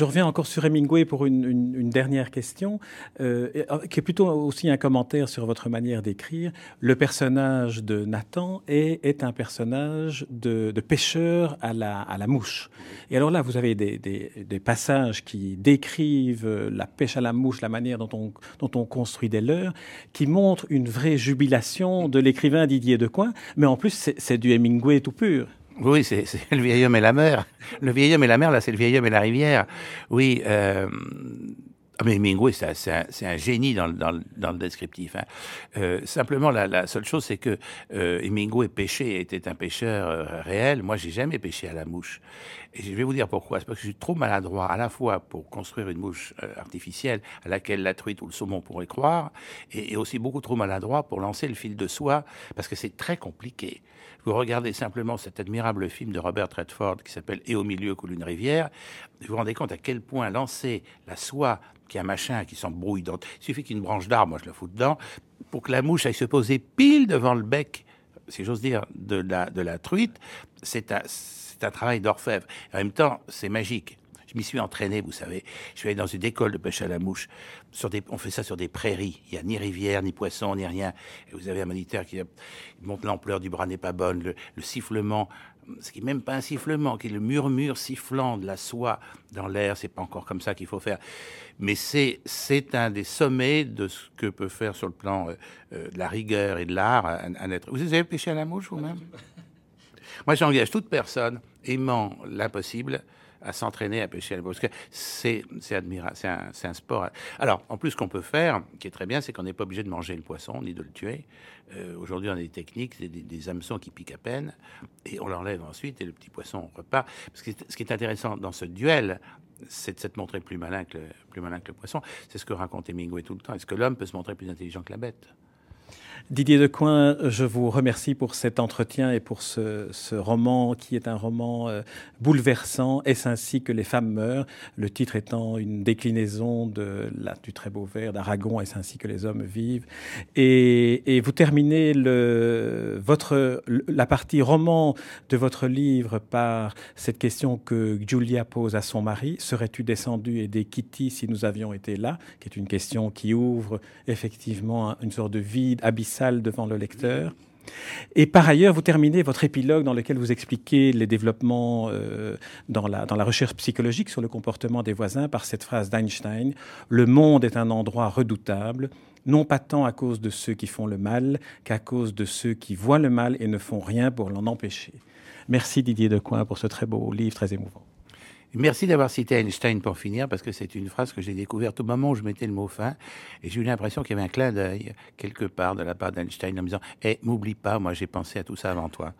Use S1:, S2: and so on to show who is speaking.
S1: Je reviens encore sur Hemingway pour une, dernière question, euh, qui est plutôt aussi un commentaire sur votre manière d'écrire. Le personnage de Nathan est, un personnage de, pêcheur à la, mouche. Et alors là, vous avez des, passages qui décrivent la pêche à la mouche, la manière dont on, construit des leurres, qui montrent une vraie jubilation de l'écrivain Didier Decoing, mais en plus, c'est du Hemingway tout pur.
S2: Oui, c'est le vieil homme et la mer. Le vieil homme et la mer, là, c'est le vieil homme et la rivière. Oui, euh, ah, mais Hemingway, c'est un, génie dans, dans, dans le descriptif. Hein. Euh, simplement, la, seule chose, c'est que euh, Hemingway pêchait, était un pêcheur euh, réel. Moi, j'ai jamais pêché à la mouche. Et je vais vous dire pourquoi. C'est parce que je suis trop maladroit, à la fois pour construire une mouche euh, artificielle à laquelle la truite ou le saumon pourrait croire, et, et aussi beaucoup trop maladroit pour lancer le fil de soie, parce que c'est très compliqué. Vous regardez simplement cet admirable film de Robert Redford qui s'appelle Et au milieu coule une rivière, vous vous rendez compte à quel point lancer la soie qui un machin qui s'embrouille dans... Il suffit qu'une branche d'arbre, moi je la fous dedans, pour que la mouche aille se poser pile devant le bec, si j'ose dire, de la, de la truite, c'est un, un travail d'orfèvre. En même temps, c'est magique. Je m'y suis entraîné, vous savez. Je suis allé dans une école de pêche à la mouche. Sur des, on fait ça sur des prairies. Il n'y a ni rivière, ni poisson, ni rien. Et vous avez un moniteur qui montre l'ampleur du bras n'est pas bonne, le, le sifflement, ce qui n'est même pas un sifflement, qui est le murmure sifflant de la soie dans l'air. C'est pas encore comme ça qu'il faut faire. Mais c'est, c'est un des sommets de ce que peut faire sur le plan euh, euh, de la rigueur et de l'art un, un être. Vous avez pêché à la mouche vous-même? Moi, j'engage toute personne aimant l'impossible à s'entraîner à pêcher à la mouche. C'est, c'est admirable, c'est un, un sport. Alors, en plus, ce qu'on peut faire, qui est très bien, c'est qu'on n'est pas obligé de manger le poisson ni de le tuer. Euh, aujourd'hui, on a des techniques, des, des, hameçons qui piquent à peine, et on l'enlève ensuite, et le petit poisson repart. Ce qui est intéressant dans ce duel, c'est de se montrer plus malin que le, plus malin que le poisson. C'est ce que raconte Hemingway tout le temps. Est-ce que l'homme peut se montrer plus intelligent que la bête?
S1: Didier Decoing, je vous remercie pour cet entretien et pour ce, roman qui est un roman euh, bouleversant. Est-ce ainsi que les femmes meurent? Le titre étant une déclinaison de du très beau vers d'Aragon. Est-ce ainsi que les hommes vivent? Et, vous terminez votre, la partie roman de votre livre par cette question que Julia pose à son mari. Serais-tu descendu aider Kitty si nous avions été là? Qui est une question qui ouvre effectivement une sorte de vide abyssal devant le lecteur. Et par ailleurs, vous terminez votre épilogue dans lequel vous expliquez les développements euh, dans, la, dans la recherche psychologique sur le comportement des voisins par cette phrase d'Einstein Le monde est un endroit redoutable, non pas tant à cause de ceux qui font le mal qu'à cause de ceux qui voient le mal et ne font rien pour l'en empêcher. Merci Didier Decoing pour ce très beau livre, très émouvant.
S2: Merci d'avoir cité Einstein pour finir, parce que c'est une phrase que j'ai découverte au moment où je mettais le mot fin, et j'ai eu l'impression qu'il y avait un clin d'œil quelque part de la part d'Einstein en me disant Eh, m'oublie pas, moi j'ai pensé à tout ça avant toi.